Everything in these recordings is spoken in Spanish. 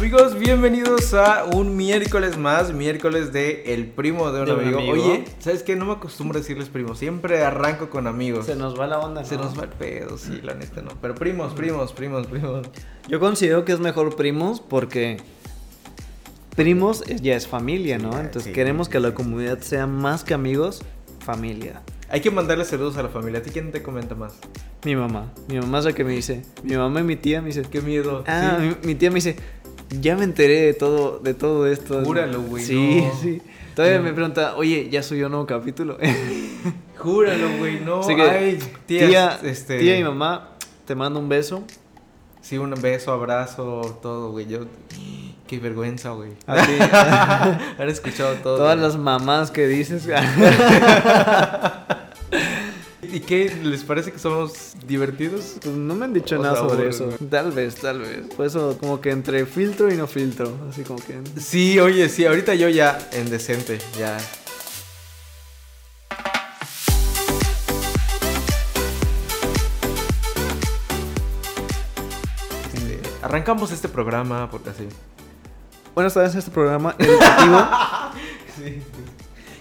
Amigos, bienvenidos a un miércoles más, miércoles de El Primo de un, De un amigo. Oye, ¿sabes qué? No me acostumbro a decirles primos, siempre arranco con amigos. Se nos va la onda. Se ¿no? nos va el pedo, sí, la neta no. Pero primos, primos, primos, primos. Yo considero que es mejor primos porque primos ya es familia, ¿no? Entonces sí, queremos sí, que sí. la comunidad sea más que amigos, familia. Hay que mandarle saludos a la familia. ¿A ti quién te comenta más? Mi mamá, mi mamá es la que me dice, mi mamá y mi tía me dicen, Qué miedo. ah, mi tía me dice, ya me enteré de todo, de todo esto. Júralo, güey, Sí, no. sí. Todavía No. me pregunta, oye, ya subió un nuevo capítulo. Júralo, güey, no. Así que, Ay, tías, tía, este... tía y mamá, te mando un beso. Sí, un beso, abrazo, todo, güey. Yo... Qué vergüenza, güey. A ti. Han escuchado todo. Todas güey. las mamás que dices. ¿Y qué? ¿Les parece que somos divertidos? Pues no me han dicho O nada sobre eso. Tal vez, tal vez. Por eso, como que entre filtro y no filtro. Así como que. Sí, oye, sí, ahorita yo ya en decente, ya. Este, arrancamos este programa porque así. Buenas tardes a este programa educativo.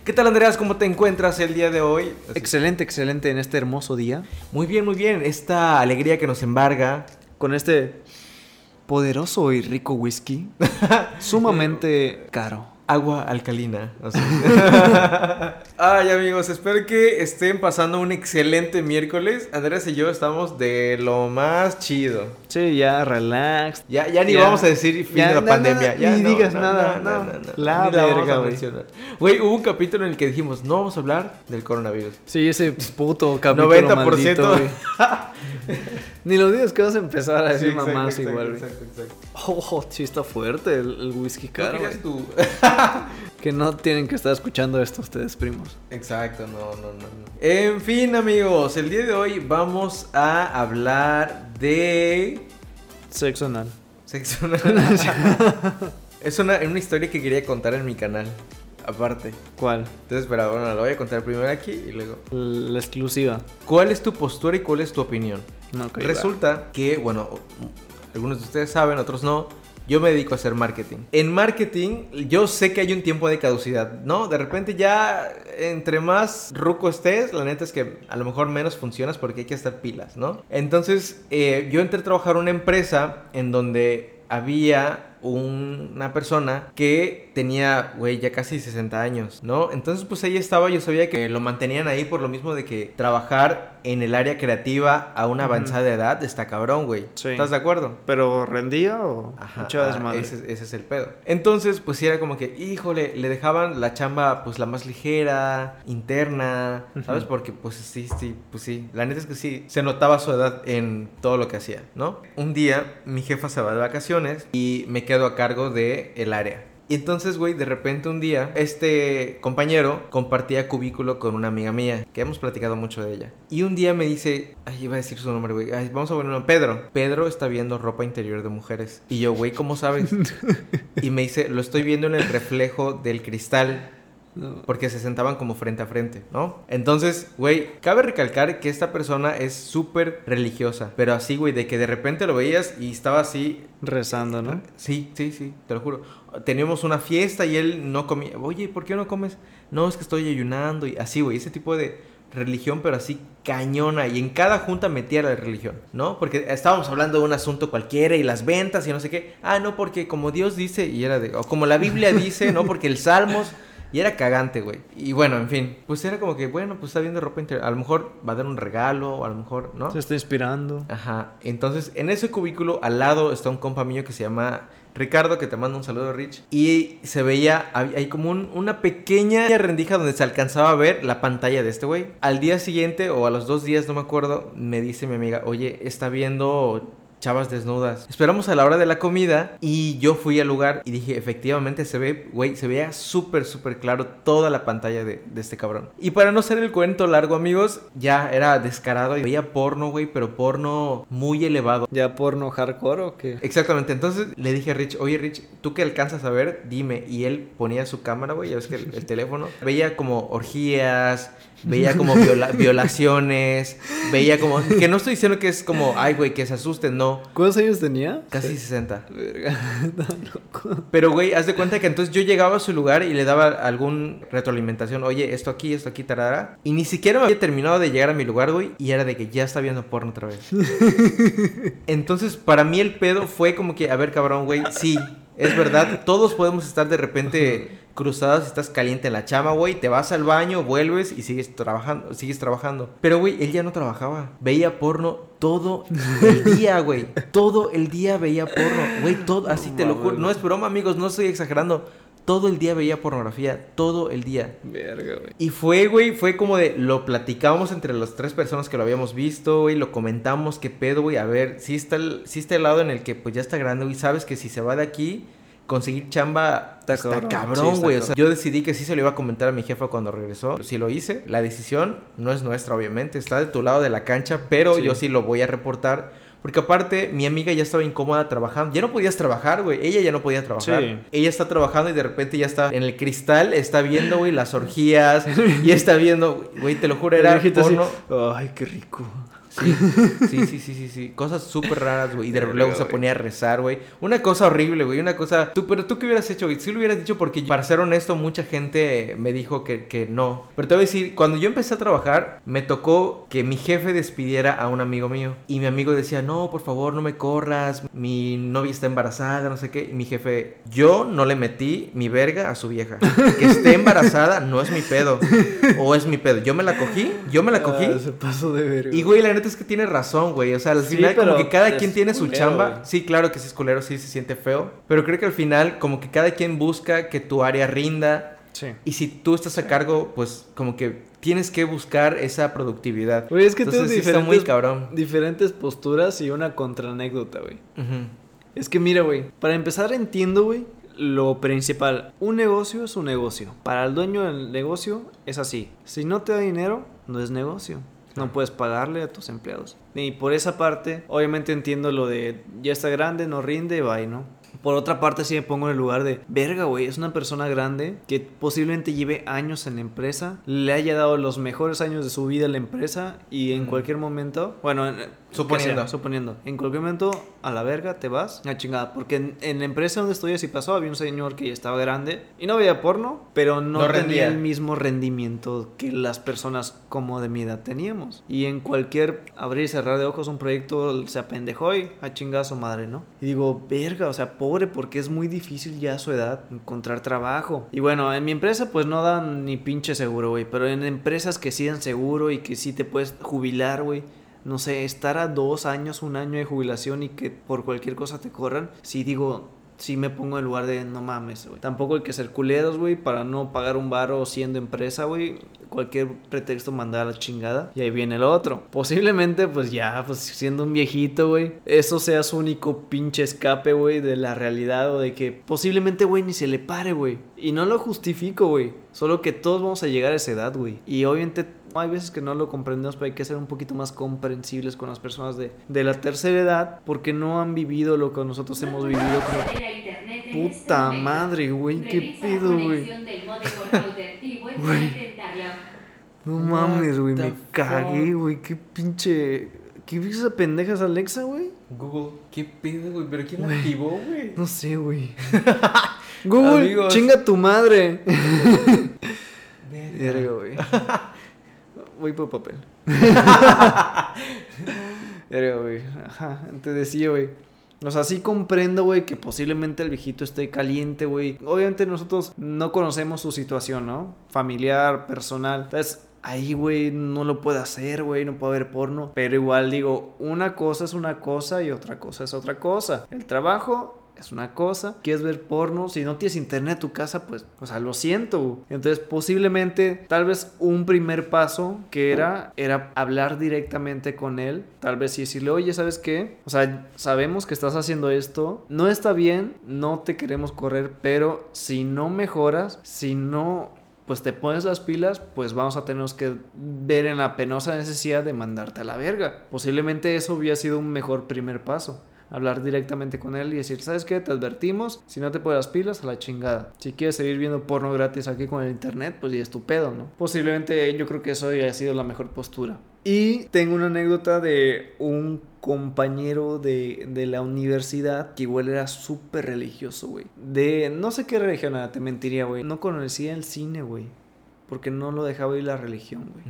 ¿Qué tal, Andreas? ¿Cómo te encuentras el día de hoy? Excelente, excelente en este hermoso día. Muy bien, muy bien. Esta alegría que nos embarga. Con este poderoso y rico whisky. sumamente caro. Agua alcalina. o sea. Ay, amigos, espero que estén pasando un excelente miércoles. Andrés y yo estamos de lo más chido. Sí, ya, relax. Ya, ya ni Ya. vamos a decir fin Ya, de la pandemia. na- Ya, ni no, digas no, nada, no, no. no, no, La vamos verga, güey. Güey, hubo un capítulo en el que dijimos, no vamos a hablar del coronavirus. Sí, ese puto capítulo 90%. maldito. Ni lo digas que vas a empezar a decir Sí, exacto, mamás exacto, igual, exacto, exacto. Oh, sí está fuerte el, el whisky ¿No caro, tú? Que no tienen que estar escuchando esto ustedes, primos. Exacto, no, no, no, no. En fin, amigos, el día de hoy vamos a hablar de Sexo anal. sexo anal. es una, una historia que quería contar en mi canal, aparte. ¿Cuál? Entonces, pero bueno, lo voy a contar primero aquí y luego. La exclusiva. ¿Cuál es tu postura y cuál es tu opinión? No, ok, Resulta que, bueno, algunos de ustedes saben, otros no. Yo me dedico a hacer marketing. En marketing, yo sé que hay un tiempo de caducidad, ¿no? De repente ya, entre más ruco estés, la neta es que a lo mejor menos funcionas porque hay que estar pilas, ¿no? Entonces, eh, yo entré a trabajar en una empresa en donde había una persona que tenía, güey, ya casi 60 años, ¿no? Entonces, pues ahí estaba, yo sabía que lo mantenían ahí por lo mismo de que trabajar en el área creativa a una avanzada edad está cabrón, güey. Sí. ¿Estás de acuerdo? ¿Pero rendía o Ajá, mucha ah, desmadre? ese, ese es el pedo. Entonces, pues era como que, híjole, le dejaban la chamba, pues la más ligera, interna, ¿sabes? Porque, pues sí, sí, pues sí. La neta es que sí, se notaba su edad en todo lo que hacía, ¿no? Un día, mi jefa se va de vacaciones y me quedo a cargo de el área. Y entonces, güey, de repente un día, este compañero compartía cubículo con una amiga mía, que hemos platicado mucho de ella. Y un día me dice, ay, iba a decir su nombre, güey, ay, vamos a ponerlo, Pedro. Pedro está viendo ropa interior de mujeres. Y yo, güey, ¿cómo sabes? y me dice, lo estoy viendo en el reflejo del cristal. No. Porque se sentaban como frente a frente, ¿no? Entonces, güey, cabe recalcar que esta persona es súper religiosa. Pero así, güey, de que de repente lo veías y estaba así Rezando, ¿no? Sí, sí, sí, te lo juro. Teníamos una fiesta y él no comía. Oye, ¿por qué no comes? No, es que estoy ayunando y así, güey, ese tipo de religión, pero así cañona. Y en cada junta metía la religión, ¿no? Porque estábamos hablando de un asunto cualquiera y las ventas y no sé qué. Ah, no, porque como Dios dice, y era de. O como la Biblia dice, ¿no? Porque el Salmos. Y era cagante, güey. Y bueno, en fin. Pues era como que, bueno, pues está viendo ropa interior. A lo mejor va a dar un regalo, o a lo mejor, ¿no? Se está inspirando. Ajá. Entonces, en ese cubículo al lado está un compa mío que se llama Ricardo, que te manda un saludo, Rich. Y se veía, hay como un- una pequeña rendija donde se alcanzaba a ver la pantalla de este güey. Al día siguiente, o a los dos días, no me acuerdo, me dice mi amiga, oye, está viendo chavas desnudas. Esperamos a la hora de la comida y yo fui al lugar y dije, efectivamente se ve, güey, se veía súper, súper claro toda la pantalla de, de este cabrón. Y para no ser el cuento largo, amigos, ya era descarado y veía porno, güey, pero porno muy elevado. ¿Ya porno hardcore o qué? Exactamente, entonces le dije a Rich, oye Rich, ¿tú qué alcanzas a ver? Dime. Y él ponía su cámara, güey, ya ves que el, el teléfono. Veía como orgías, veía como viola- violaciones, veía como... Que no estoy diciendo que es como, ay, güey, que se asusten, no. ¿Cuántos años tenía? Casi 60. Verga, está loco. Pero, güey, haz de cuenta que entonces yo llegaba a su lugar y le daba algún retroalimentación. Oye, esto aquí, esto aquí, tarara. Y ni siquiera me había terminado de llegar a mi lugar, güey. Y era de que ya está viendo porno otra vez. Entonces, para mí el pedo fue como que, a ver, cabrón, güey, sí, es verdad. Todos podemos estar de repente cruzados, estás caliente en la chama, güey. Te vas al baño, vuelves y sigues trabajando, sigues trabajando. Pero, güey, él ya no trabajaba. Veía porno todo el día, güey. Todo el día veía porno. Güey, todo, así te lo juro. No es broma, amigos, no estoy exagerando. Todo el día veía pornografía, todo el día. Verga, güey. Y fue, güey, fue como de, lo platicamos entre las tres personas que lo habíamos visto, güey, lo comentamos, qué pedo, güey, a ver, si está, el, sí está el lado en el que pues ya está grande, güey, sabes que si se va de aquí, conseguir chamba Está está, cabrón. Sí, güey. o sea, yo decidí que sí se lo iba a comentar a mi jefa cuando regresó. Si lo hice, la decisión no es nuestra, obviamente, está de tu lado de la cancha, pero Sí. yo sí lo voy a reportar. Porque aparte, mi amiga ya estaba incómoda trabajando. Ya no podías trabajar, güey. Ella ya no podía trabajar. Sí. Ella está trabajando y de repente ya está en el cristal, está viendo, güey, las orgías. y está viendo, güey, te lo juro, era así, porno. Ay, qué rico. Sí, sí, sí, sí, sí. Cosas súper raras, güey. Y de luego se ponía a rezar, güey. Una cosa horrible, güey. Una cosa... Tú, pero tú qué hubieras hecho, güey. Sí lo hubieras dicho porque, para ser honesto, mucha gente me dijo que, que no. Pero te voy a decir, cuando yo empecé a trabajar, me tocó que mi jefe despidiera a un amigo mío. Y mi amigo decía, no, por favor, no me corras. Mi novia está embarazada, no sé qué. Y mi jefe, yo no le metí mi verga a su vieja. Que esté embarazada no es mi pedo. O es mi pedo. Yo me la cogí, yo me la cogí. Ah, se pasó de verga. Y güey, la neta es que tiene razón, güey. O sea, al Sí, final como que cada quien tiene su culero, chamba. Sí, claro que sí es culero, sí se siente feo. Pero creo que al final como que cada quien busca que tu área rinda. Sí. Y si tú estás a cargo, pues como que tienes que buscar esa productividad. Güey, es que Entonces, tengo sí está muy cabrón. diferentes posturas y una contraanécdota, güey. Es que mira, güey, para empezar entiendo, güey, lo principal. Un negocio es un negocio. Para el dueño del negocio es así. Si no te da dinero, no es negocio. No puedes pagarle a tus empleados. Y por esa parte, obviamente entiendo lo de ya está grande, no rinde, bye, ¿no? Por otra parte, sí me pongo en el lugar de, verga, güey, es una persona grande que posiblemente lleve años en la empresa, le haya dado los mejores años de su vida a la empresa y en cualquier momento, bueno, en- Suponiendo. suponiendo, en cualquier momento a la verga te vas, a chingada, porque en, en la empresa donde estoy así pasó, había un señor que ya estaba grande y no veía porno, pero no, No tenía rendía. el mismo rendimiento que las personas como de mi edad teníamos. Y en cualquier abrir y cerrar de ojos un proyecto se apendejó y a chingada a su madre, ¿no? Y digo, verga, o sea, pobre, porque es muy difícil ya a su edad encontrar trabajo. Y bueno, en mi empresa pues no dan ni pinche seguro, güey, pero en empresas que sí dan seguro y que sí te puedes jubilar, güey. No sé, estar a dos años, un año de jubilación y que por cualquier cosa te corran, sí digo, sí me pongo en lugar de no mames, güey. Tampoco hay que ser culeros, güey, para no pagar un varo siendo empresa, güey. Cualquier pretexto mandar a la chingada. Y ahí viene el otro. Posiblemente, pues ya, pues siendo un viejito, güey. Eso sea su único pinche escape, güey, de la realidad o de que posiblemente, güey, ni se le pare, güey. Y no lo justifico, güey. Solo que todos vamos a llegar a esa edad, güey. Y obviamente hay veces que no lo comprendemos, pero hay que ser un poquito más comprensibles con las personas de, de la tercera edad porque no han vivido lo que nosotros hemos vivido como... Puta madre, güey, qué pedo, güey. No mames, güey, me cagué, güey, qué pinche... ¿Qué viste esa pendeja Alexa, güey? Google, ¿qué pedo, güey? ¿Pero quién la Güey. activó, güey? No sé, güey. Google, Amigos. chinga tu madre. Verga, güey. Voy por papel. Verga, güey. Ajá, te decía, güey. O sea, sí comprendo, güey, que posiblemente el viejito esté caliente, güey. Obviamente nosotros no conocemos su situación, ¿no? Familiar, personal. Entonces, ahí, güey, no lo puede hacer, güey, no puede ver porno. Pero igual digo, una cosa es una cosa y otra cosa es otra cosa. El trabajo es una cosa. Quieres ver porno, si no tienes internet en tu casa, pues, o sea, lo siento. Entonces, posiblemente, tal vez un primer paso que era, era hablar directamente con él. Tal vez y decirle, oye, ¿sabes qué? O sea, sabemos que estás haciendo esto. No está bien, no te queremos correr, pero si no mejoras, si no pues te pones las pilas, pues vamos a tener que ver en la penosa necesidad de mandarte a la verga. Posiblemente eso hubiera sido un mejor primer paso. Hablar directamente con él y decir, ¿sabes qué? Te advertimos, si no te pones las pilas, a la chingada. Si quieres seguir viendo porno gratis aquí con el internet, pues ya es tu pedo, ¿no? Posiblemente yo creo que eso haya sido la mejor postura. Y tengo una anécdota de un compañero de, de la universidad que igual era súper religioso, güey. De no sé qué religión era, te mentiría, güey. No conocía el cine, güey. Porque no lo dejaba ir la religión, güey.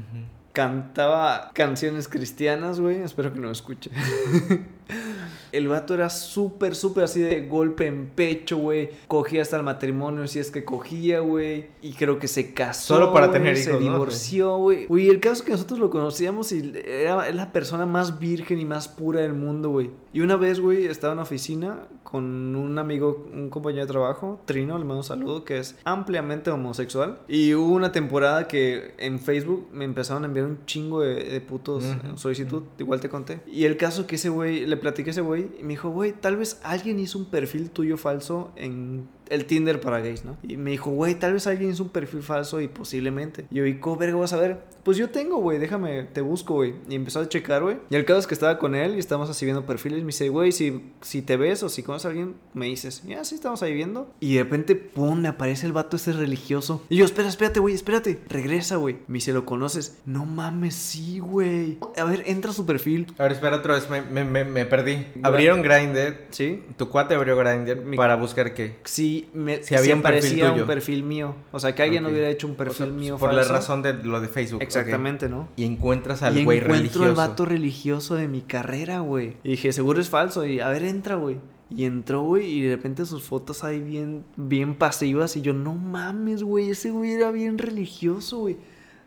Cantaba canciones cristianas, güey. Espero que no me escuche. El vato era súper, súper así de golpe en pecho, güey. Cogía hasta el matrimonio si es que cogía, güey. Y creo que se casó. Solo para tener Se hijos, ¿no? divorció, güey. Güey, el caso es que nosotros lo conocíamos y era la persona más virgen y más pura del mundo, güey. Y una vez, güey, estaba en la oficina con un amigo, un compañero de trabajo, Trino, le mando un saludo, que es ampliamente homosexual. Y hubo una temporada que en Facebook me empezaron a enviar un chingo de, de putos eh, solicitud, igual te conté. Y el caso que ese güey, le platiqué a ese güey y me dijo, güey, tal vez alguien hizo un perfil tuyo falso en el Tinder para gays, ¿no? Y me dijo, güey, tal vez alguien hizo un perfil falso y posiblemente. Y yo, ¿y cómo verga vas a ver? Pues yo tengo, güey, déjame, te busco, güey. Y empezó a checar, güey. Y el caso es que estaba con él y estábamos así viendo perfiles. Me dice, güey, si, si te ves o si conoces a alguien, me dices, ya, sí, estamos ahí viendo. Y de repente, pum, me aparece el vato ese religioso. Y yo, espera, espérate, güey, espérate. Regresa, güey. Me dice, ¿lo conoces? No mames, sí, güey. A ver, entra a su perfil. A ver, espera otra vez, me, me, me, me perdí. Abrieron Grindr. ¿Sí? Tu cuate abrió Grindr para buscar qué. Sí, me, Si había se un perfil parecía tuyo. un perfil mío. O sea, que alguien hubiera hecho un O sea, perfil mío Por falso. la razón de lo de Facebook. ok. Exactamente, ¿no? Y encuentras al güey encuentro religioso. al vato religioso de mi carrera, güey. Y dije, seguro es falso. Y a ver, entra, güey. Y entró, güey, y de repente sus fotos ahí bien, bien pasivas. Y yo, no mames, güey, ese güey era bien religioso, güey.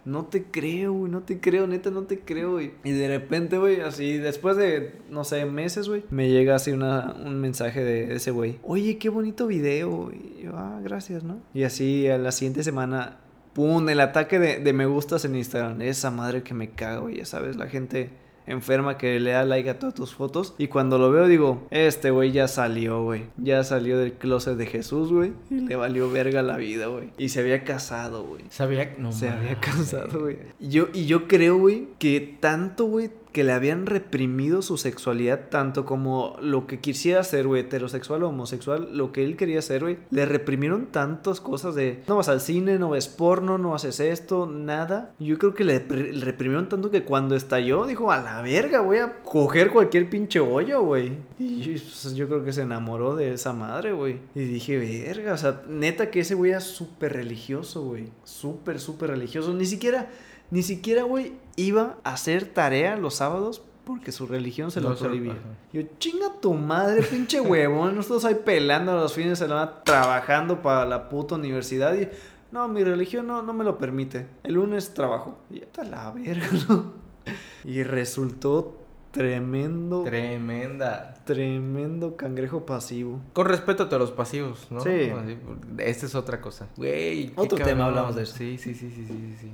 No te creo, güey, no te creo, neta, no te creo. Y de repente, güey, así, después de, no sé, meses, güey, me llega así una, un mensaje de ese güey. Oye, qué bonito video. Y yo, ah, gracias, ¿no? Y así a la siguiente semana, pum, el ataque de, de me gustas en Instagram. Esa madre que me cago, ya sabes, la gente enferma que le da like a todas tus fotos. Y cuando lo veo digo, este güey ya salió, güey. Ya salió del closet de Jesús, güey. Y le valió verga la vida, güey. Y se había casado, güey. Sabía no se había casado, güey. Y yo, y yo creo, güey, que tanto, güey, que le habían reprimido su sexualidad, tanto como lo que quisiera hacer, güey, heterosexual o homosexual, lo que él quería hacer, güey, le reprimieron tantas cosas de no vas al cine, no ves porno, no haces esto, nada. Yo creo que le, reprimieron tanto que cuando estalló, dijo, a la verga, voy a coger cualquier pinche hoyo, güey. Y pues, yo creo que se enamoró de esa madre, güey. Y dije, verga, o sea, neta que ese güey era súper religioso, güey. Súper, súper religioso. Ni siquiera, ni siquiera, güey, iba a hacer tarea los sábados porque su religión se lo No prohibía. Yo, chinga tu madre, pinche huevón. Nosotros ahí pelando los fines de semana, trabajando para la puta universidad. Y no, mi religión no, no me lo permite. El lunes trabajo. Y ya está la verga, ¿no? Y resultó tremendo, Tremenda. tremendo cangrejo pasivo. Con respeto a los pasivos, ¿no? Sí. Así, Esta es otra cosa. Güey. Otro tema hablamos de eso. Sí, sí, sí, sí, sí, sí,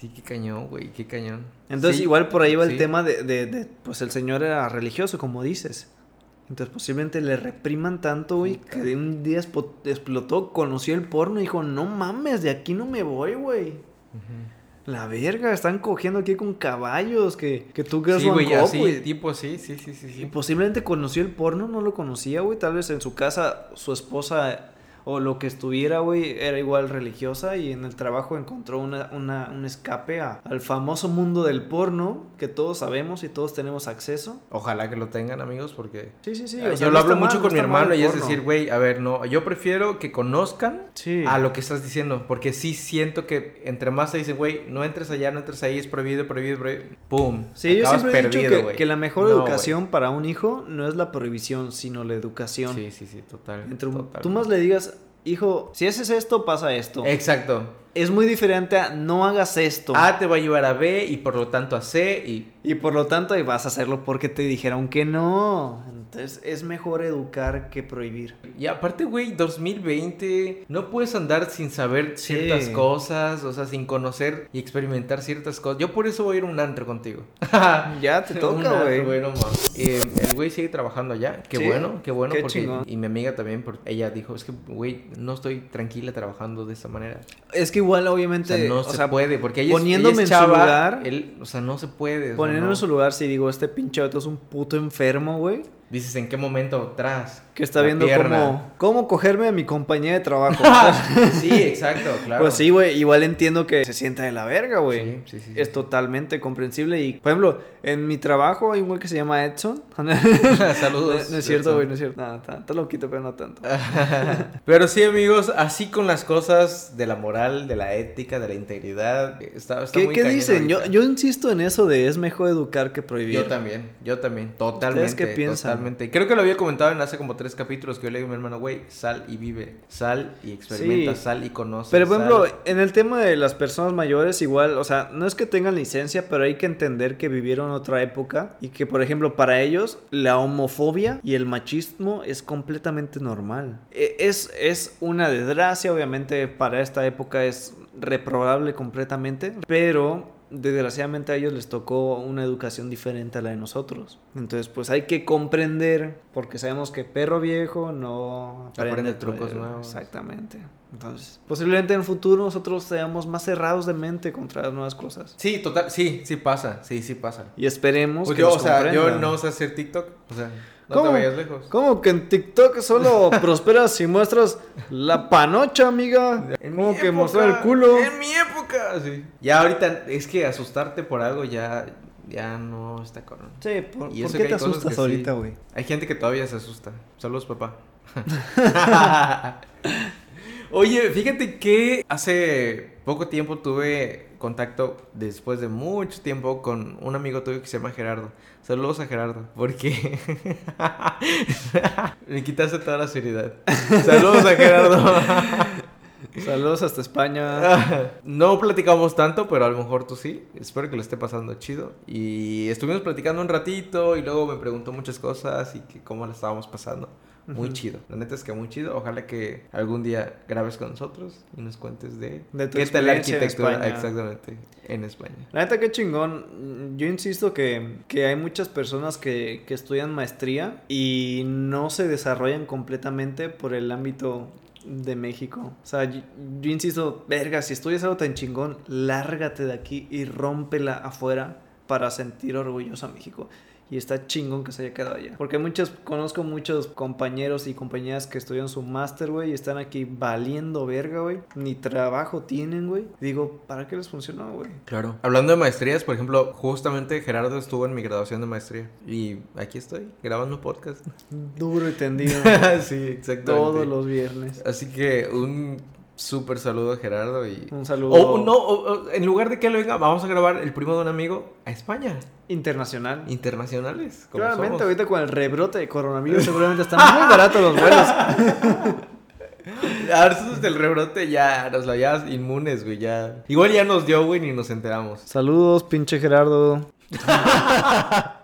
sí. Qué cañón, güey, qué cañón. Entonces, Sí, igual por ahí va sí. el tema de, de- de, pues el señor era religioso, como dices. Entonces, posiblemente le repriman tanto, güey, que de un día explotó, conoció el porno y dijo, no mames, de aquí no me voy, güey. La verga, están cogiendo aquí con caballos, que, que tú girls Sí, güey, así, tipo, sí, sí, sí, sí, Y posiblemente conoció el porno, no lo conocía, güey. Tal vez en su casa su esposa o lo que estuviera, güey, era igual religiosa y en el trabajo encontró una, una- un escape a- al famoso mundo del porno que todos sabemos y todos tenemos acceso. Ojalá que lo tengan, amigos, porque... Sí, sí, sí. Sea, yo no lo hablo mal, mucho no con mi hermano y es decir, güey, a ver, no, yo prefiero que conozcan Sí. a lo que estás diciendo, porque sí siento que entre más te dicen, güey, no entres allá, no entres ahí, es prohibido, prohibido, prohibido, pum, Sí, yo siempre he dicho que, que la mejor No, educación para un hijo no es la prohibición, sino la educación. Sí, sí, sí, total. Entre total. tú más le digas, hijo, si haces esto, pasa esto. Exacto. Es muy diferente a no hagas esto. A te va a llevar a B y por lo tanto a C y... Y por lo tanto, ahí vas a hacerlo porque te dijeron que no. Entonces, es mejor educar que prohibir. Y aparte, güey, 2020, no puedes andar sin saber Sí. ciertas cosas, o sea, sin conocer y experimentar ciertas cosas. Yo por eso voy a ir a un antro contigo. Ya te toca, güey. güey, no mames. Eh, el güey sigue trabajando allá. Qué Sí, bueno, qué bueno. qué porque, chingón. y mi amiga también, porque ella dijo, es que, güey, no estoy tranquila trabajando de esta manera. Es que igual, O obviamente, sea, no o se sea, puede, porque ella poniéndome ella es en su chava, lugar- él, o sea, no se puede. poniéndome no. en su lugar, si digo, este pinche vato es un puto enfermo, güey. Dices en qué momento atrás. Que está la viendo cómo, cómo cogerme a mi compañía de trabajo. sí, exacto, claro. Pues sí, güey, igual entiendo que se sienta de la verga, güey. Sí, sí, sí, Es totalmente comprensible y, por ejemplo, en mi trabajo hay un güey que se llama Edson. Saludos. No, es cierto, güey, no es cierto. No, está, loquito, pero no tanto. Pero sí, amigos, así con las cosas de la moral, de la ética, de la integridad. Está, está ¿Qué, muy qué dicen? Yo, ahorita. yo insisto en eso de es mejor educar que prohibir. Yo también, yo también, totalmente. qué piensan? Totalmente. Creo que lo había comentado en hace como tres capítulos que yo le digo a mi hermano, güey, sal y vive, sal y experimenta, Sí. sal y conoce. Pero, por sal- ejemplo, en el tema de las personas mayores, igual, o sea, no es que tengan licencia, pero hay que entender que vivieron otra época y que, por ejemplo, para ellos, la homofobia y el machismo es completamente normal. E- Es, es una desgracia, obviamente, para esta época es reprobable completamente, pero desgraciadamente a ellos les tocó una educación diferente a la de nosotros. Entonces, pues hay que comprender, porque sabemos que perro viejo no Aprende trucos eh, nuevos. Exactamente. Entonces, posiblemente en el futuro nosotros seamos más cerrados de mente contra las nuevas cosas. Sí, total, sí, sí pasa, sí, sí pasa. Y esperemos Pues que yo, nos o sea, yo no sé hacer TikTok, o sea, no ¿Cómo? te vayas lejos. ¿Cómo que en TikTok solo prosperas si muestras la panocha, amiga? En ¿Cómo mi que época, mostrar el culo? En mi época, sí. Ya ahorita es que asustarte por algo ya, ya no está cabrón. Sí, ¿por, Y por qué que te asustas ahorita, güey? Hay gente que todavía se asusta. Saludos, papá. Oye, fíjate que hace poco tiempo tuve contacto, después de mucho tiempo, con un amigo tuyo que se llama Gerardo. Saludos a Gerardo, porque me quitaste toda la seriedad. Saludos a Gerardo. Saludos hasta España. No platicamos tanto, pero a lo mejor tú sí. Espero que lo esté pasando chido. Y estuvimos platicando un ratito y luego me preguntó muchas cosas y que cómo la estábamos pasando. Muy chido. La neta es que muy chido. Ojalá que algún día grabes con nosotros y nos cuentes de, De tu qué tal la en arquitectura exactamente en España. La neta, qué chingón. Yo insisto que, que hay muchas personas que, que estudian maestría y no se desarrollan completamente por el ámbito de México. O sea, yo, yo insisto, verga, si estudias algo tan chingón, lárgate de aquí y rómpela afuera para sentir orgulloso a México. Y está chingón que se haya quedado allá. Porque muchos, conozco muchos compañeros y compañeras que estudian su máster, güey, y están aquí valiendo verga, güey. Ni trabajo tienen, güey. Digo, ¿para qué les funcionó, güey? Claro. Hablando de maestrías, por ejemplo, justamente Gerardo estuvo en mi graduación de maestría. Y aquí estoy, grabando podcast. Duro y tendido. sí, exactamente. todos los viernes. Así que un súper saludo a Gerardo y... Un saludo O no, o- o, en lugar de que él venga, vamos a grabar el primo de un amigo a España. internacional. Internacionales. Como Claramente, somos. ahorita con el rebrote de coronavirus seguramente están muy baratos los vuelos. A nosotros del rebrote ya nos la ya inmunes, güey, ya. Igual ya nos dio, güey, ni nos enteramos. Saludos, pinche Gerardo.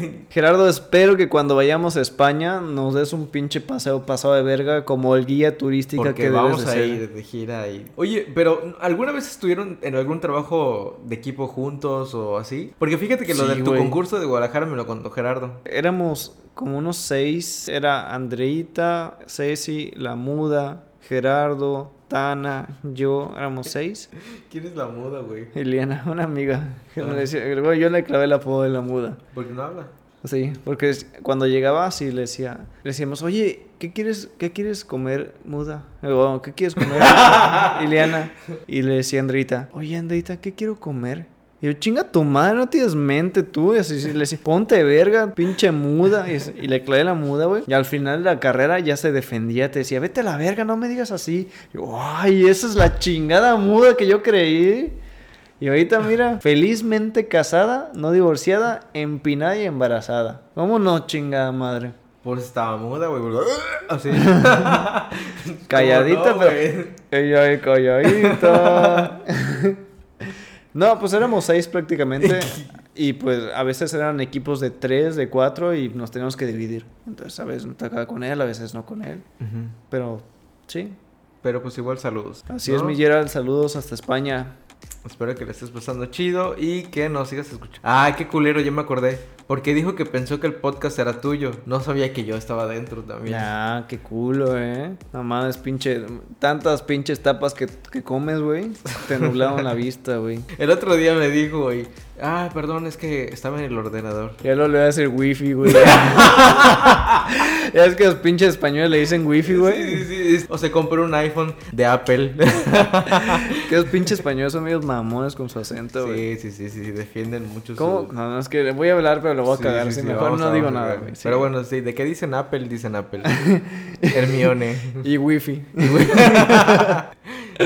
Gerardo, espero que cuando vayamos a España nos des un pinche paseo pasado de verga como el guía turística Porque que vamos debes de a ser. ir de gira y... Oye, pero ¿alguna vez estuvieron en algún trabajo de equipo juntos o así? Porque fíjate que lo Sí, de tu concurso de Guadalajara me lo contó Gerardo. Éramos como unos seis. Era Andreita, Ceci, La Muda, Gerardo, Tana, yo. Éramos seis. ¿Quién es la muda, güey? Eliana, una amiga. que me Ah. decía- güey, yo le clavé el apodo de La Muda. Porque no habla. Sí, porque cuando llegaba así le decía, le decíamos, oye, ¿qué quieres, qué quieres comer, muda? O, ¿qué quieres comer, Ileana? Y le decía a Andrita, oye, Andrita, ¿qué quiero comer? Y yo, chinga tu madre, no tienes mente tú. Y así sí, le decía, ponte verga, pinche muda. Y, y le clavé la muda, güey. Y al final de la carrera ya se defendía, te decía, vete a la verga, no me digas así. Y yo, ay, esa es la chingada muda que yo creí. Y ahorita, mira, felizmente casada, no divorciada, empinada y embarazada. ¿Cómo no, chingada madre? Por eso estaba muda, güey. Así. Calladita, ¿Cómo no, pero. Ella es calladita. no, pues éramos seis prácticamente. Y pues a veces eran equipos de tres, de cuatro y nos teníamos que dividir. Entonces a veces me tocaba con él, a veces no con él. Pero sí, Pero pues igual saludos. así ¿no? es, mi Gerald. Saludos hasta España. Espero que le estés pasando chido y que nos sigas escuchando. Ah, qué culero, ya me acordé. Porque dijo que pensó que el podcast era tuyo. No sabía que yo estaba dentro también. Ya, qué culo, eh. Nada más pinche. Tantas pinches tapas que, que comes, güey. Te nublaron la vista, güey. El otro día me dijo, güey. Ah, perdón, es que estaba en el ordenador. Ya lo le voy a decir wifi, güey. ya es que los pinches españoles le dicen wifi, güey. Sí, sí, sí. O se compró un iPhone de Apple. que los pinches españoles son medios mamones con su acento, güey. Sí, sí, sí, sí, defienden mucho ¿Cómo? su... No, no, es que voy a hablar, pero lo voy a cagar. mejor no digo nada, güey. Pero bueno, sí, ¿de qué dicen Apple? Dicen Apple. Hermione. Y wifi.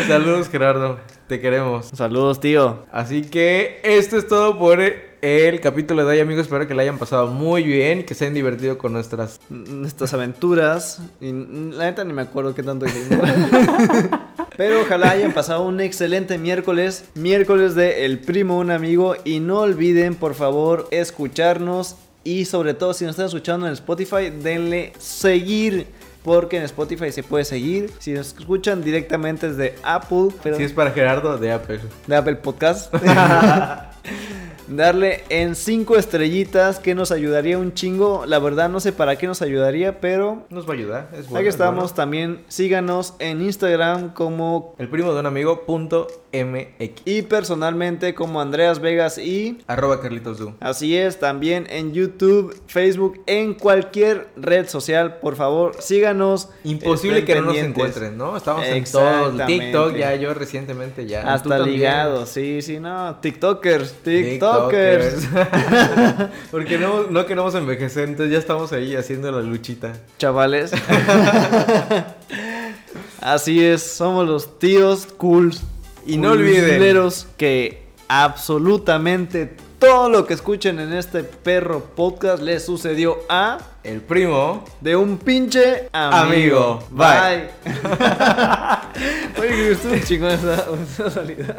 Saludos, Gerardo. Te queremos. Saludos, tío. Así que esto es todo por el capítulo de hoy, amigos. Espero que la hayan pasado muy bien y que se hayan divertido con nuestras. Nuestras aventuras. Y la neta ni me acuerdo qué tanto. Pero ojalá hayan pasado un excelente miércoles. Miércoles de El Primo, un amigo. Y no olviden, por favor, escucharnos. Y sobre todo, si nos están escuchando en Spotify, denle seguir. Porque en Spotify se puede seguir. Si nos escuchan directamente desde Apple. pero- Si es para Gerardo, de Apple. de Apple Podcast. Darle en 5 estrellitas que nos ayudaría un chingo. La verdad no sé para qué nos ayudaría, pero Nos va a ayudar. Es bueno, aquí es estamos. bueno. También síganos en Instagram como El primo de un amigo, punto MX. y personalmente como Andreas Vegas y Arroba Carlitos Du. así es, también en YouTube, Facebook, en cualquier red social, por favor, síganos. Imposible que no nos encuentren, ¿no? Estamos en todos. TikTok, ya yo recientemente ya. Hasta ligados, sí, sí, no, TikTokers, TikTokers. TikTokers. Porque no, no queremos envejecer, entonces ya estamos ahí haciendo la luchita. chavales. Así es, somos los tíos cool. Y no olviden. que absolutamente todo lo que escuchen en este perro podcast les sucedió a El primo. de un pinche amigo. Amigo. Bye. Bye. Oye, que estuvo chingón esa, esa salida.